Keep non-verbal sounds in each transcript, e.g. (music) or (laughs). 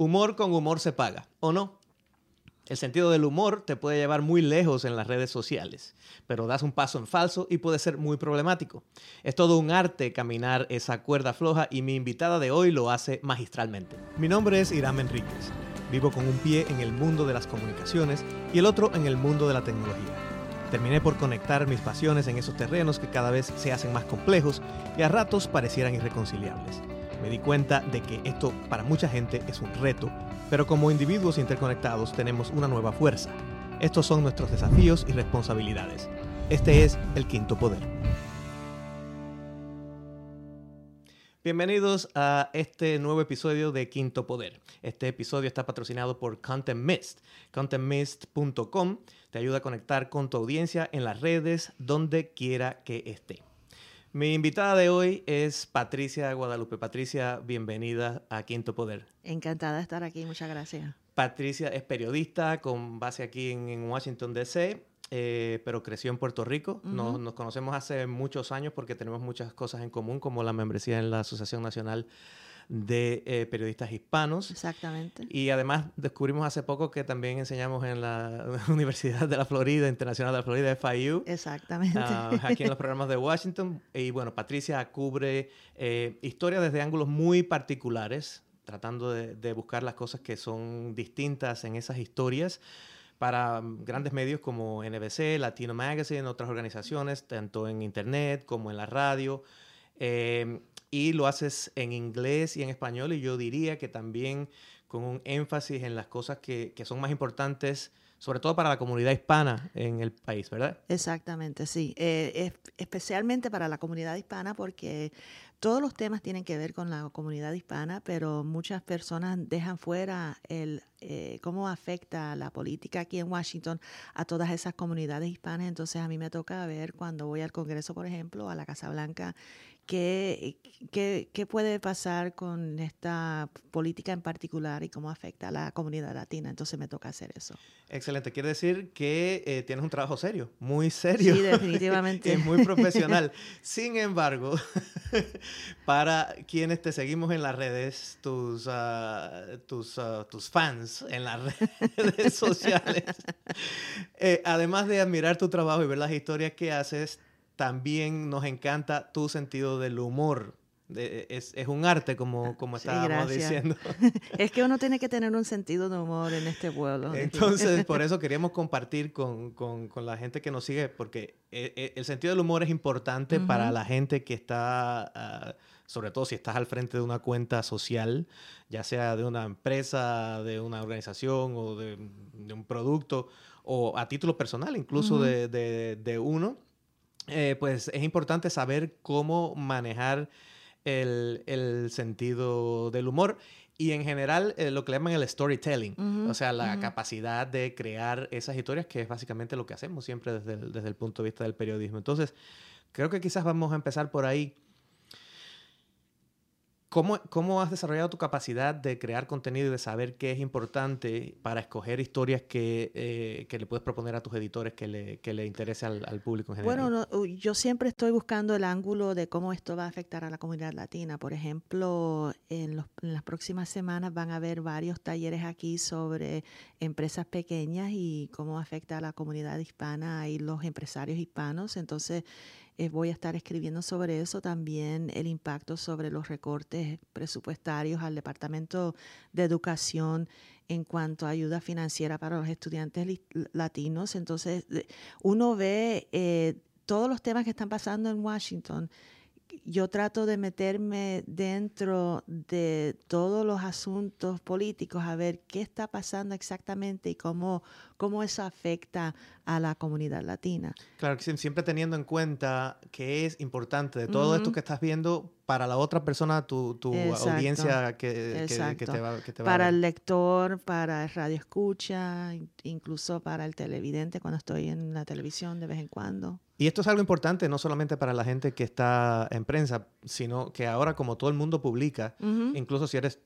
Humor con humor se paga, ¿o no? El sentido del humor te puede llevar muy lejos en las redes sociales, pero das un paso en falso y puede ser muy problemático. Es todo un arte caminar esa cuerda floja y mi invitada de hoy lo hace magistralmente. Mi nombre es Irán Enríquez. Vivo con un pie en el mundo de las comunicaciones y el otro en el mundo de la tecnología. Terminé por conectar mis pasiones en esos terrenos que cada vez se hacen más complejos y a ratos parecieran irreconciliables. Me di cuenta de que esto para mucha gente es un reto pero como individuos interconectados tenemos una nueva fuerza. Estos son nuestros desafíos y responsabilidades. Este es el quinto poder. Bienvenidos a este nuevo episodio de Quinto Poder. Este episodio está patrocinado por Content Mist. ContentMist.com te ayuda a conectar con tu audiencia en las redes donde quiera que esté. Mi invitada de hoy es Patricia Guadalupe. Patricia, bienvenida a Quinto Poder. Encantada de estar aquí, muchas gracias. Patricia es periodista con base aquí en, Washington, D.C., eh, pero creció en Puerto Rico. nos, nos, conocemos hace muchos años porque tenemos muchas cosas en común, como la membresía en la Asociación Nacional de eh, periodistas hispanos. Exactamente. Y además descubrimos hace poco que también enseñamos en la (laughs) Universidad de la Florida, Internacional de la Florida, FIU. Exactamente. Ah, aquí en los (laughs) programas de Washington. Y bueno, Patricia cubre eh, historias desde ángulos muy particulares, tratando de, de buscar las cosas que son distintas en esas historias para grandes medios como NBC, Latino Magazine, otras organizaciones, tanto en internet como en la radio. Eh, y lo haces en inglés y en español y yo diría que también con un énfasis en las cosas que, que son más importantes sobre todo para la comunidad hispana en el país, ¿verdad? Exactamente, sí. Eh, especialmente para la comunidad hispana porque todos los temas tienen que ver con la comunidad hispana, pero muchas personas dejan fuera el eh, cómo afecta la política aquí en Washington a todas esas comunidades hispanas. Entonces a mí me toca ver cuando voy al Congreso, por ejemplo, a la Casa Blanca, ¿Qué, qué, qué puede pasar con esta política en particular y cómo afecta a la comunidad latina? Entonces me toca hacer eso. Excelente. Quiere decir que eh, tienes un trabajo serio, muy serio. Sí, (laughs) definitivamente. es muy profesional. Sin embargo, (laughs) para quienes te seguimos en las redes, tus, ah, tus, ah, tus fans en las (laughs) redes sociales, eh, además de admirar tu trabajo y ver las historias que haces, también nos encanta tu sentido del humor. Es, un arte, como, como estábamos diciendo. (laughs) es que uno tiene que tener un sentido de humor en este pueblo. (laughs) Entonces, por eso queríamos compartir con, la gente que nos sigue, porque e, e, el, sentido del humor es importante para la gente que está, ah, sobre todo si estás al frente de una cuenta social, ya sea de una empresa, de una organización o de, un producto, o a título personal incluso de, de uno eh, pues es importante saber cómo manejar el, sentido del humor y en general eh, lo que le llaman el storytelling, o sea, la capacidad de crear esas historias, que es básicamente lo que hacemos siempre desde desde el punto de vista del periodismo. Entonces, creo que quizás vamos a empezar por ahí. ¿Cómo, ¿Cómo, has desarrollado tu capacidad de crear contenido y de saber qué es importante para escoger historias que, eh, que le puedes proponer a tus editores que le, que le interese al, público en general? Bueno, yo siempre estoy buscando el ángulo de cómo esto va a afectar a la comunidad latina. Por ejemplo, en, los, en las próximas semanas van a haber varios talleres aquí sobre empresas pequeñas y cómo afecta a la comunidad hispana y los empresarios hispanos. Entonces, eh, voy a estar escribiendo sobre eso también, el impacto sobre los recortes presupuestarios al Departamento de Educación en cuanto a ayuda financiera para los estudiantes latinos. Entonces, uno ve eh, todos los temas que están pasando en Washington yo trato de meterme dentro de todos los asuntos políticos a ver qué está pasando exactamente y cómo, cómo eso afecta a la comunidad latina. Claro, siempre teniendo en cuenta que es importante de todo esto que estás viendo para la otra persona, tu, tu audiencia que, que, te va, que te Para a el lector, para el radio escucha, incluso para el televidente cuando estoy en la televisión de vez en cuando. Y esto es algo importante no solamente para la gente que está en prensa, sino que ahora como todo el mundo publica, incluso si eres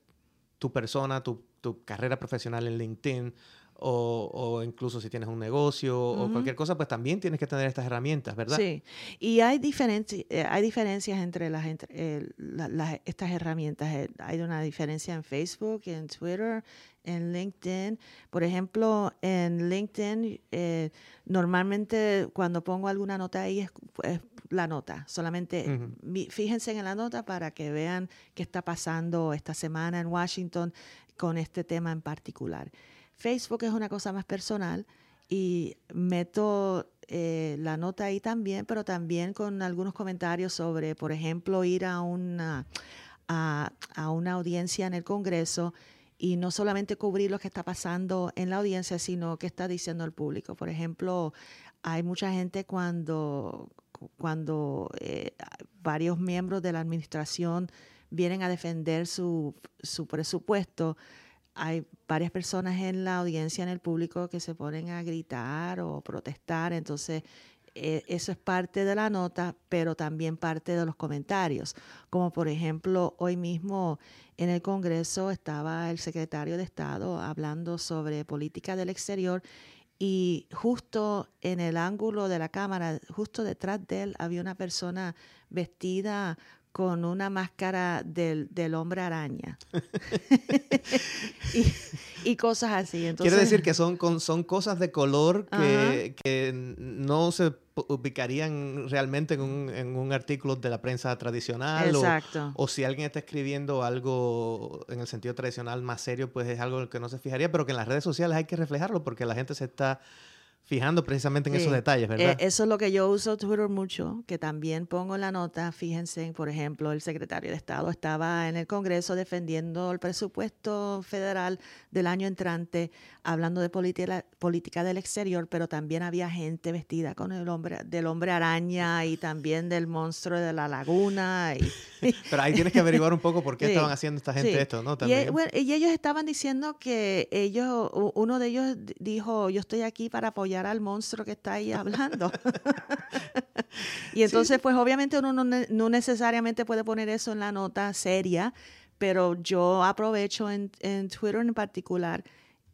tu persona, tu, tu carrera profesional en LinkedIn o, incluso si tienes un negocio o cualquier cosa, pues también tienes que tener estas herramientas, ¿verdad? Sí, y hay, eh, hay diferencias entre, las, eh, estas herramientas. Eh, hay una diferencia en Facebook, en Twitter, en LinkedIn. Por ejemplo, en LinkedIn, normalmente cuando pongo alguna nota ahí es, la nota. Solamente fíjense en la nota para que vean qué está pasando esta semana en Washington con este tema en particular. Facebook es una cosa más personal y meto eh, la nota ahí también, pero también con algunos comentarios sobre, por ejemplo, ir a una, a, una audiencia en el Congreso y no solamente cubrir lo que está pasando en la audiencia, sino qué está diciendo el público. Por ejemplo, hay mucha gente cuando, cuando eh, varios miembros de la administración vienen a defender su, su presupuesto, hay varias personas en la audiencia, en el público, que se ponen a gritar o protestar. Entonces, eh, eso es parte de la nota, pero también parte de los comentarios. Como por ejemplo, hoy mismo en el Congreso estaba el secretario de Estado hablando sobre política del exterior y justo en el ángulo de la cámara, justo detrás de él, había una persona vestida con una máscara del, del hombre araña. (laughs) (laughs) y, cosas así. Entonces, Quiere decir que son, son cosas de color que, que no se ubicarían realmente en un, en un, artículo de la prensa tradicional. Exacto. O, o, si alguien está escribiendo algo en el sentido tradicional más serio, pues es algo en que no se fijaría, pero que en las redes sociales hay que reflejarlo porque la gente se está fijando precisamente en esos detalles, ¿verdad? Eh, eso es lo que yo uso Twitter mucho, que también pongo en la nota, fíjense, por ejemplo, el secretario de Estado estaba en el Congreso defendiendo el presupuesto federal del año entrante, hablando de política, política del exterior, pero también había gente vestida con el hombre del hombre araña y también del monstruo de la laguna. Y, (laughs) pero ahí tienes que averiguar un poco por qué (laughs) estaban haciendo esta gente esto, ¿no? También. Y, y ellos estaban diciendo que ellos, uno de ellos dijo, yo estoy aquí para apoyar al monstruo que está ahí hablando. (laughs) (laughs) y entonces, pues obviamente uno no, necesariamente puede poner eso en la nota seria, pero yo aprovecho en, Twitter en particular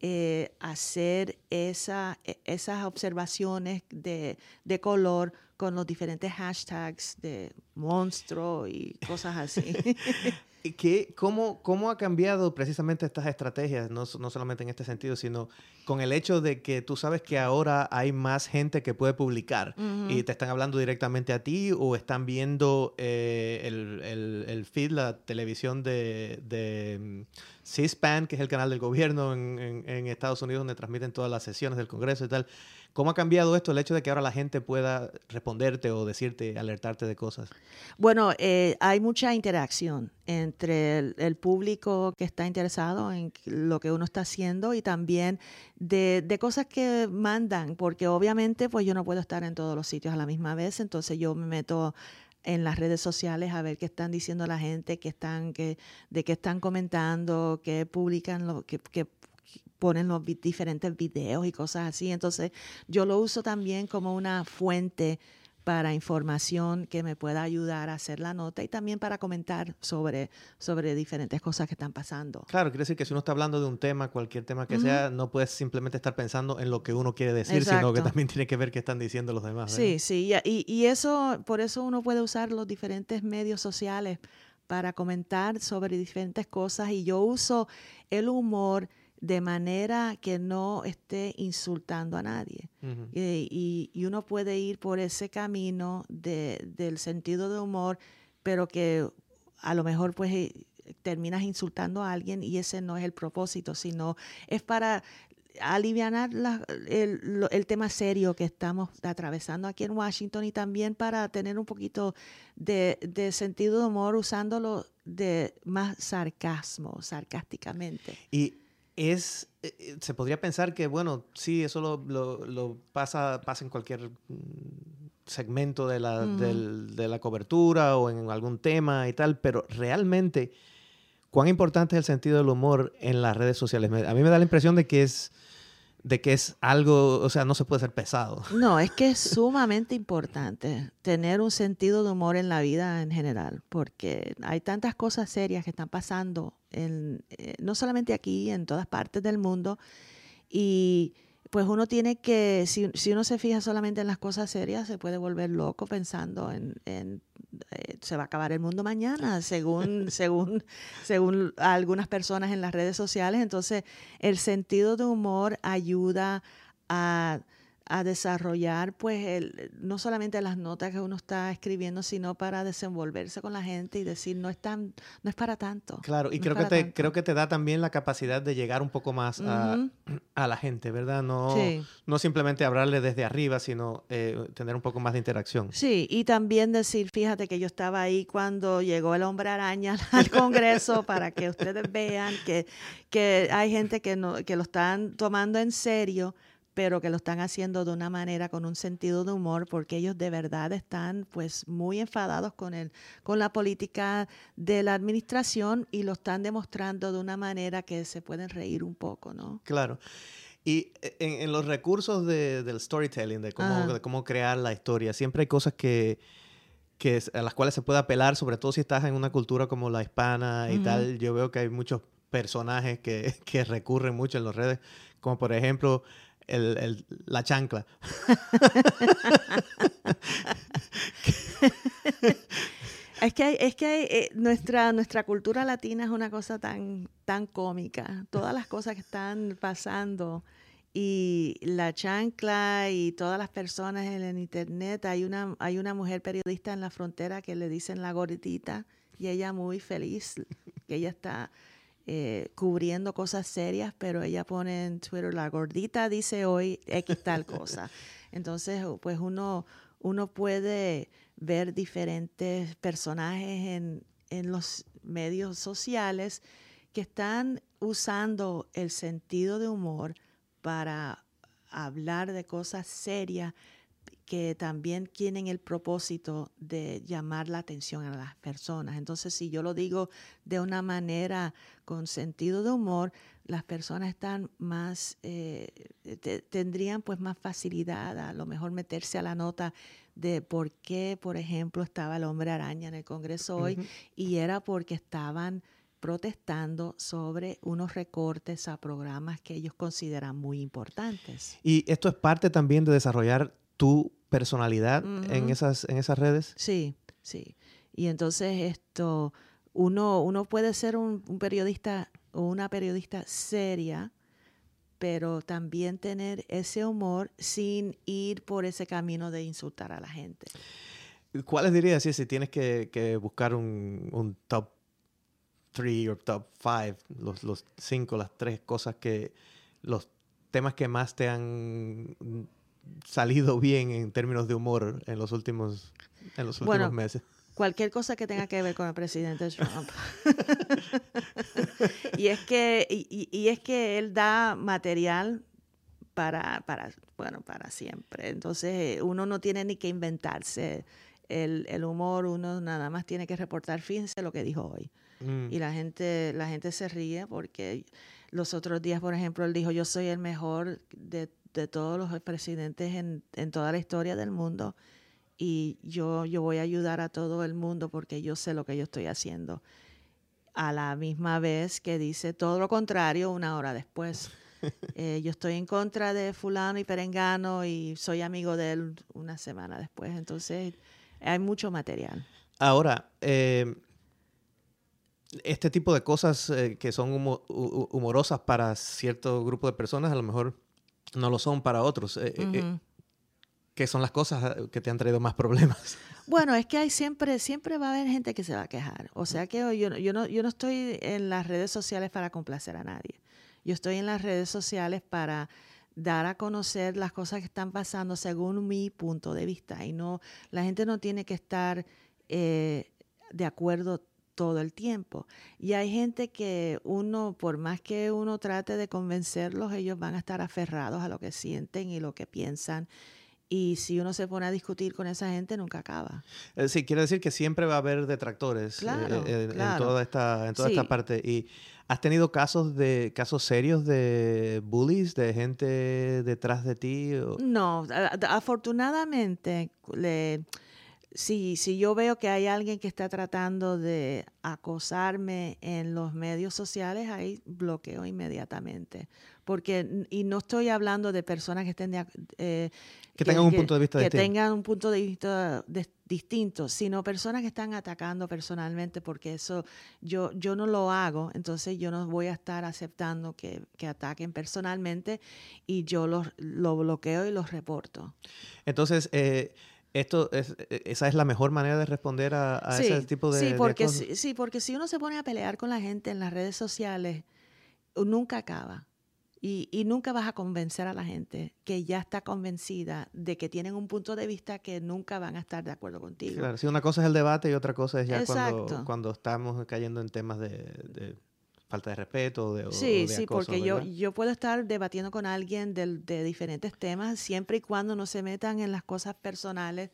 eh, hacer esa, e, esas observaciones de, de color con los diferentes hashtags de monstruo y cosas así. (laughs) ¿Qué, cómo, ¿Cómo ha cambiado precisamente estas estrategias, no, no, solamente en este sentido, sino con el hecho de que tú sabes que ahora hay más gente que puede publicar y te están hablando directamente a ti o están viendo eh, el, el, el, feed, la televisión de, de mm, C-SPAN, que es el canal del gobierno en, Estados Unidos donde transmiten todas las sesiones del Congreso y tal? ¿Cómo ha cambiado esto el hecho de que ahora la gente pueda responderte o decirte, alertarte de cosas? Bueno, eh, hay mucha interacción entre el, público que está interesado en lo que uno está haciendo y también de, de, cosas que mandan, porque obviamente pues yo no puedo estar en todos los sitios a la misma vez, entonces yo me meto en las redes sociales a ver qué están diciendo la gente, qué están, qué, de qué están comentando, qué publican, lo, qué, qué ponen los diferentes videos y cosas así. Entonces, yo lo uso también como una fuente para información que me pueda ayudar a hacer la nota y también para comentar sobre, sobre diferentes cosas que están pasando. Claro, quiere decir que si uno está hablando de un tema, cualquier tema que sea, no puedes simplemente estar pensando en lo que uno quiere decir, sino que también tiene que ver qué están diciendo los demás. Sí, sí, y, y eso, por eso uno puede usar los diferentes medios sociales para comentar sobre diferentes cosas y yo uso el humor de manera que no esté insultando a nadie. Eh, y, uno puede ir por ese camino de, del sentido de humor, pero que a lo mejor pues eh, terminas insultando a alguien y ese no es el propósito, sino es para aliviar el, el, tema serio que estamos atravesando aquí en Washington y también para tener un poquito de, de sentido de humor usándolo de más sarcasmo, sarcásticamente. Y es, eh, eh, se podría pensar que, bueno, sí, eso lo, pasa, pasa en cualquier mm, segmento de la, de la cobertura o en algún tema y tal, pero realmente, ¿cuán importante es el sentido del humor en las redes sociales? A mí me da la impresión de que es de que es algo, o sea, no se puede ser pesado. (laughs) No, es que es sumamente importante tener un sentido de humor en la vida en general, porque hay tantas cosas serias que están pasando, en, eh, no solamente aquí, en todas partes del mundo, y pues uno tiene que, si, si, uno se fija solamente en las cosas serias, se puede volver loco pensando en, en eh, se va a acabar el mundo mañana, según, (laughs) según, según algunas personas en las redes sociales. Entonces, el sentido de humor ayuda a a desarrollar, pues, el, no solamente las notas que uno está escribiendo, sino para desenvolverse con la gente y decir, no es, tan, no es para tanto. Claro, y creo, que te, creo que te da también la capacidad de llegar un poco más a, (clears throat) a, la gente, ¿verdad? No, no simplemente hablarle desde arriba, sino eh, tener un poco más de interacción. Sí, y también decir, fíjate que yo estaba ahí cuando llegó el hombre araña (laughs) al (laughs) Congreso para que ustedes vean que, que hay gente que, no, que lo están tomando en serio pero que lo están haciendo de una manera con un sentido de humor porque ellos de verdad están pues muy enfadados con el con la política de la administración y lo están demostrando de una manera que se pueden reír un poco, ¿no? Claro. Y eh, en, los recursos del storytelling, de cómo, de cómo crear la historia, siempre hay cosas que, que, a las cuales se puede apelar, sobre todo si estás en una cultura como la hispana y tal. Yo veo que hay muchos personajes que, (laughs) que recurren mucho en las redes, como por ejemplo el, la chancla. (laughs) Es que, es que eh, nuestra, nuestra cultura latina es una cosa tan, tan cómica. Todas las cosas que están pasando y la chancla y todas las personas en el internet. Hay una, hay una mujer periodista en la frontera que le dicen la gordita y ella muy feliz que ella está eh, cubriendo cosas serias, pero ella pone en Twitter, la gordita dice hoy X tal cosa. (laughs) Entonces, pues uno, uno puede ver diferentes personajes en, en los medios sociales que están usando el sentido de humor para hablar de cosas serias que también tienen el propósito de llamar la atención a las personas. Entonces, si yo lo digo de una manera con sentido de humor, las personas están más, eh, tendrían pues más facilidad a lo mejor meterse a la nota de por qué, por ejemplo, estaba el hombre araña en el Congreso hoy y era porque estaban protestando sobre unos recortes a programas que ellos consideran muy importantes. Y esto es parte también de desarrollar tu personalidad en, esas, en esas redes? Sí, sí. Y entonces esto, uno, uno puede ser un, periodista o una periodista seria, pero también tener ese humor sin ir por ese camino de insultar a la gente. ¿Cuáles dirías si, tienes que, buscar un, un top 3 o top 5, los, los cinco, las tres cosas que, los temas que más te han salido bien en términos de humor en los últimos, en los últimos meses? Cualquier cosa que tenga que ver con el presidente Trump. (laughs) y, es que, y, es que él da material para, para, bueno, para siempre. Entonces uno no tiene ni que inventarse el, el humor, uno nada más tiene que reportar, fíjense lo que dijo hoy. Mm. Y la gente, la gente se ríe porque los otros días, por ejemplo, él dijo, yo soy el mejor de de todos los presidentes en, en, toda la historia del mundo y yo, yo voy a ayudar a todo el mundo porque yo sé lo que yo estoy haciendo. A la misma vez que dice todo lo contrario una hora después. (laughs) Eh, yo estoy en contra de fulano y perengano y soy amigo de él una semana después. Entonces hay mucho material. Ahora, eh, este tipo de cosas eh, que son humorosas para cierto grupo de personas, a lo mejor no lo son para otros. Eh, eh, eh, ¿Qué son las cosas que te han traído más problemas? (laughs) Bueno, es que hay siempre, siempre va a haber gente que se va a quejar. O sea que yo, yo, no, yo no estoy en las redes sociales para complacer a nadie. Yo estoy en las redes sociales para dar a conocer las cosas que están pasando según mi punto de vista. Y no, la gente no tiene que estar de acuerdo todo el tiempo. Y hay gente que uno, por más que uno trate de convencerlos, ellos van a estar aferrados a lo que sienten y lo que piensan. Y si uno se pone a discutir con esa gente, nunca acaba. Eh, sí, quiere decir que siempre va a haber detractores eh, Claro, eh, en claro. toda esta, en toda Sí. esta parte. ¿Y has tenido casos de casos serios de bullies, de gente detrás de ti? o- No, afortunadamente, le, si, si yo veo que hay alguien que está tratando de acosarme en los medios sociales, ahí bloqueo inmediatamente. Porque, y no estoy hablando de personas que estén de, eh, Que tengan un punto de vista que distinto. tengan un punto de vista distinto, sino personas que están atacando personalmente, porque eso yo, yo no lo hago, entonces yo no voy a estar aceptando que, que ataquen personalmente y yo los, lo bloqueo y los reporto. Entonces, eh, esto es, eh, esa es la mejor manera de responder a, a sí, ese tipo de, sí, de porque, acoso? si- sí, porque si uno se pone a pelear con la gente en las redes sociales, nunca acaba. Y, y nunca vas a convencer a la gente que ya está convencida de que tienen un punto de vista que nunca van a estar de acuerdo contigo. Claro, sí, una cosa es el debate y otra cosa es ya cuando, cuando estamos cayendo en temas de, de falta de respeto de, Sí, o de sí, acoso, porque yo, ¿verdad? yo puedo estar debatiendo con alguien del- de, diferentes temas siempre y cuando no se metan en las cosas personales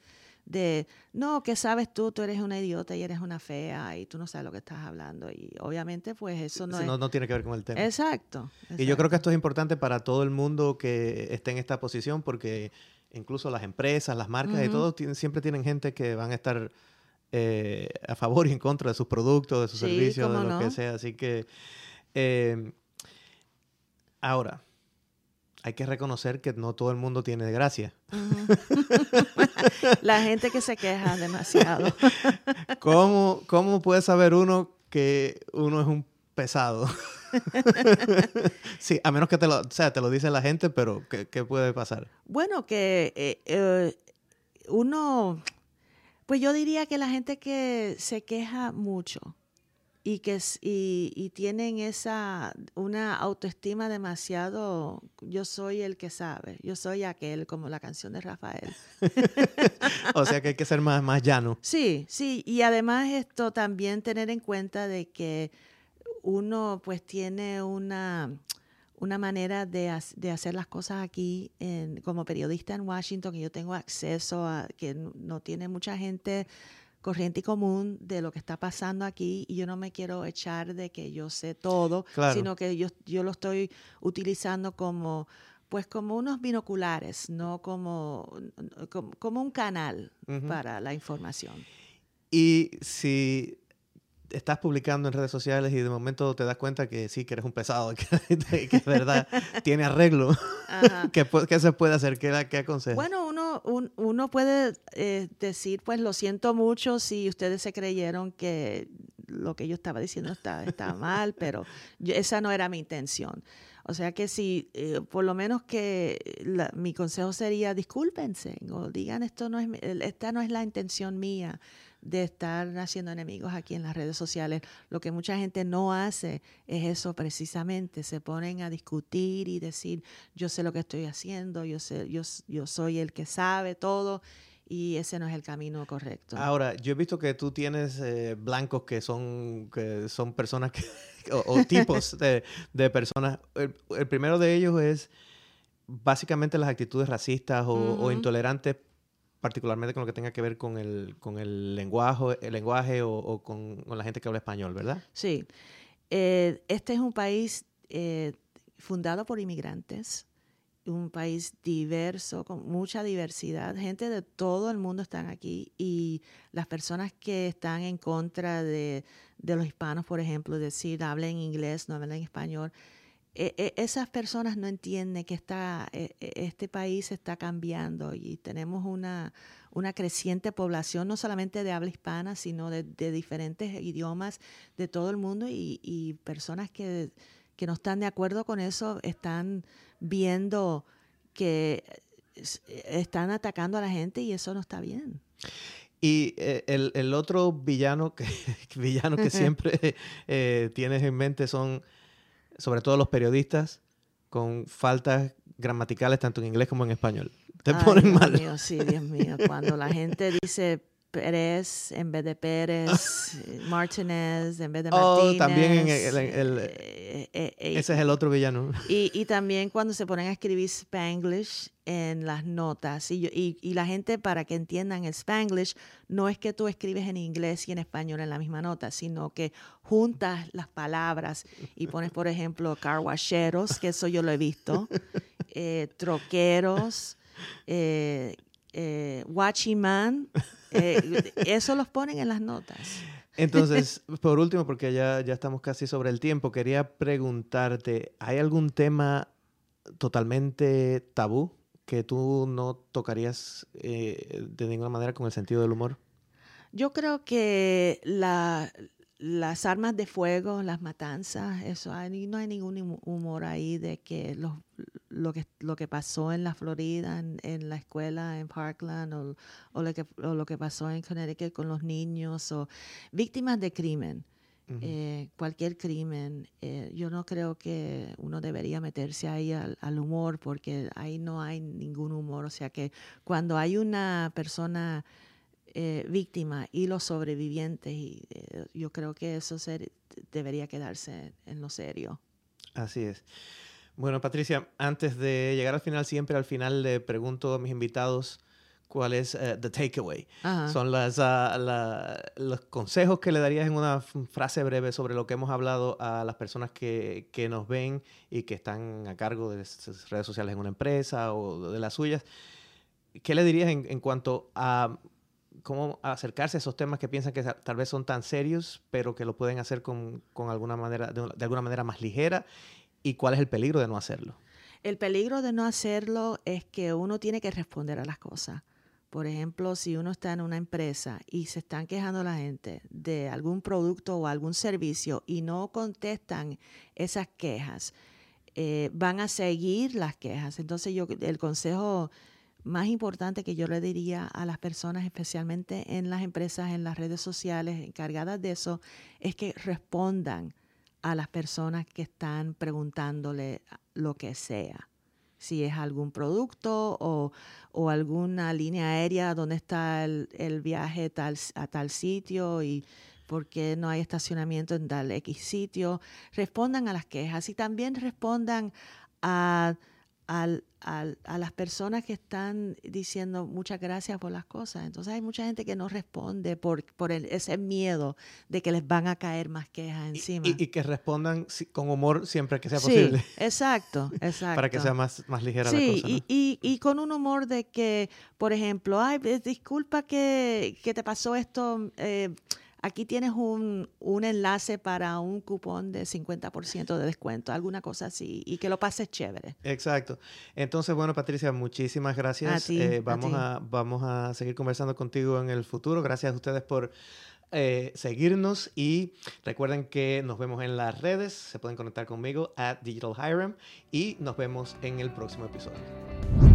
de, no, ¿qué sabes tú? Tú eres una idiota y eres una fea y tú no sabes lo que estás hablando. Y obviamente pues eso no Sí, es... no, no tiene que ver con el tema. Exacto, Y yo creo que esto es importante para todo el mundo que esté en esta posición porque incluso las empresas, las marcas y todo siempre tienen gente que van a estar eh, a favor y en contra de sus productos, de sus Sí, servicios, de lo que sea. Así que eh, ahora, hay que reconocer que no todo el mundo tiene gracia. (laughs) La gente que se queja demasiado. (laughs) ¿Cómo, ¿Cómo puede saber uno que uno es un pesado? (laughs) sí, a menos que te lo, o sea, te lo dice la gente, pero ¿qué, qué puede pasar? Bueno, que eh, eh, uno, pues yo diría que la gente que se queja mucho y que y, y tienen esa una autoestima demasiado, yo soy el que sabe, yo soy aquel, como la canción de Rafael. (laughs) O sea que hay que ser más, más llano. Sí, sí, y además esto también tener en cuenta de que uno pues tiene una, una manera de, de hacer las cosas aquí en- como periodista en Washington, que yo tengo acceso a, que no tiene mucha gente corriente y común de lo que está pasando aquí y yo no me quiero echar de que yo sé todo, Claro. sino que yo, yo lo estoy utilizando como pues como unos binoculares, no como, como, como un canal para la información. Y si estás publicando en redes sociales y de momento te das cuenta que sí, que eres un pesado, (laughs) que, que es verdad, tiene arreglo. ¿qué, (laughs) qué se puede hacer? ¿Qué, qué aconsejas? Bueno, uno, un- uno puede eh, decir, pues lo siento mucho si ustedes se creyeron que lo que yo estaba diciendo estaba, estaba mal, pero yo- esa no era mi intención. O sea que si, eh, por lo menos que la- mi consejo sería discúlpense o digan esto no es, esta no es la intención mía de estar haciendo enemigos aquí en las redes sociales. Lo que mucha gente no hace es eso precisamente, se ponen a discutir y decir, yo sé lo que estoy haciendo, yo sé, yo, yo soy el que sabe todo y ese no es el camino correcto. Ahora, yo he visto que tú tienes eh, blancos que son, que son personas que, (laughs) o, o tipos de, de personas. El, el primero de ellos es básicamente las actitudes racistas o, intolerantes, particularmente con lo que tenga que ver con el, con el lenguaje, el lenguaje o, con la gente que habla español, ¿verdad? Sí, Eh, este es un país eh, fundado por inmigrantes, un país diverso, con mucha diversidad, gente de todo el mundo están aquí y las personas que están en contra de, de los hispanos, por ejemplo, decir hablen inglés, no hablen español, eh, eh, esas personas no entienden que está, eh, eh, este país está cambiando y tenemos una, una creciente población, no solamente de habla hispana, sino de, de diferentes idiomas de todo el mundo y, y personas que, que no están de acuerdo con eso están viendo que es- están atacando a la gente y eso no está bien. Y eh, el, el otro villano que, (laughs) villano que (laughs) siempre eh, tienes en mente son, sobre todo los periodistas, con faltas gramaticales tanto en inglés como en español. Te Ay, ponen Dios mal. mío, sí, Dios mío. Cuando la gente dice Pérez en vez de Pérez, (laughs) Martínez en vez de Oh, Martínez. también en el- en el- eh, eh, eh, Ese es el otro villano. Y, y, también cuando se ponen a escribir Spanglish en las notas. Y, y, y, la gente, para que entiendan el Spanglish, no es que tú escribes en inglés y en español en la misma nota, sino que juntas las palabras y pones, por ejemplo, carwacheros, que eso yo lo he visto, troqueros, eh, watchman, eh, eso los ponen en las notas. Entonces, (laughs) por último, porque ya, ya estamos casi sobre el tiempo, quería preguntarte, ¿hay algún tema totalmente tabú que tú no tocarías eh, de ninguna manera con el sentido del humor? Yo creo que la, las armas de fuego, las matanzas, eso hay, no hay ningún humor ahí de que lo, lo que lo que pasó en la Florida, en, en la escuela en Parkland, o, o, lo que, o, lo que, pasó en Connecticut con los niños, o víctimas de crimen. Uh -huh. eh, cualquier crimen, eh, yo no creo que uno debería meterse ahí al, al, humor porque ahí no hay ningún humor. O sea que cuando hay una persona eh, víctima y los sobrevivientes, y, eh, yo creo que eso ser, debería quedarse en lo serio. Así es. Bueno, Patricia, antes de llegar al final, siempre al final le pregunto a mis invitados cuál es uh, the takeaway. Ajá. Son las, uh, la, los consejos que le darías en una frase breve sobre lo que hemos hablado a las personas que, que nos ven y que están a cargo de redes sociales en una empresa o de las suyas. ¿Qué le dirías en, en cuanto a cómo acercarse a esos temas que piensan que tal vez son tan serios, pero que lo pueden hacer con, con alguna manera, de, de, alguna manera más ligera? ¿Y cuál es el peligro de no hacerlo? El peligro de no hacerlo es que uno tiene que responder a las cosas. Por ejemplo, si uno está en una empresa y se están quejando la gente de algún producto o algún servicio y no contestan esas quejas, eh, van a seguir las quejas. Entonces, yo el consejo más importante que yo le diría a las personas, especialmente en las empresas, en las redes sociales encargadas de eso, es que respondan a las personas que están preguntándole lo que sea. Si es algún producto o, o alguna línea aérea donde está el, el viaje tal, a tal sitio y por qué no hay estacionamiento en tal X sitio, respondan a las quejas y también respondan a al, al, a las personas que están diciendo muchas gracias por las cosas. Entonces hay mucha gente que no responde por, por el, ese miedo de que les van a caer más quejas encima. Y, y, y que respondan con humor siempre que sea posible. Exacto, (laughs) exacto. Para que sea más, más ligera sí, la cosa. ¿no? Y, y, y, con un humor de que, por ejemplo, ay, disculpa que, que te pasó esto. Eh, aquí tienes un, un, enlace para un cupón de 50% de descuento, alguna cosa así, y que lo pases chévere. Exacto. Entonces, bueno, Patricia, muchísimas gracias. A ti, eh, vamos, a, a, vamos a seguir conversando contigo en el futuro. Gracias a ustedes por eh, seguirnos y recuerden que nos vemos en las redes, se pueden conectar conmigo at Digital Hiram y nos vemos en el próximo episodio.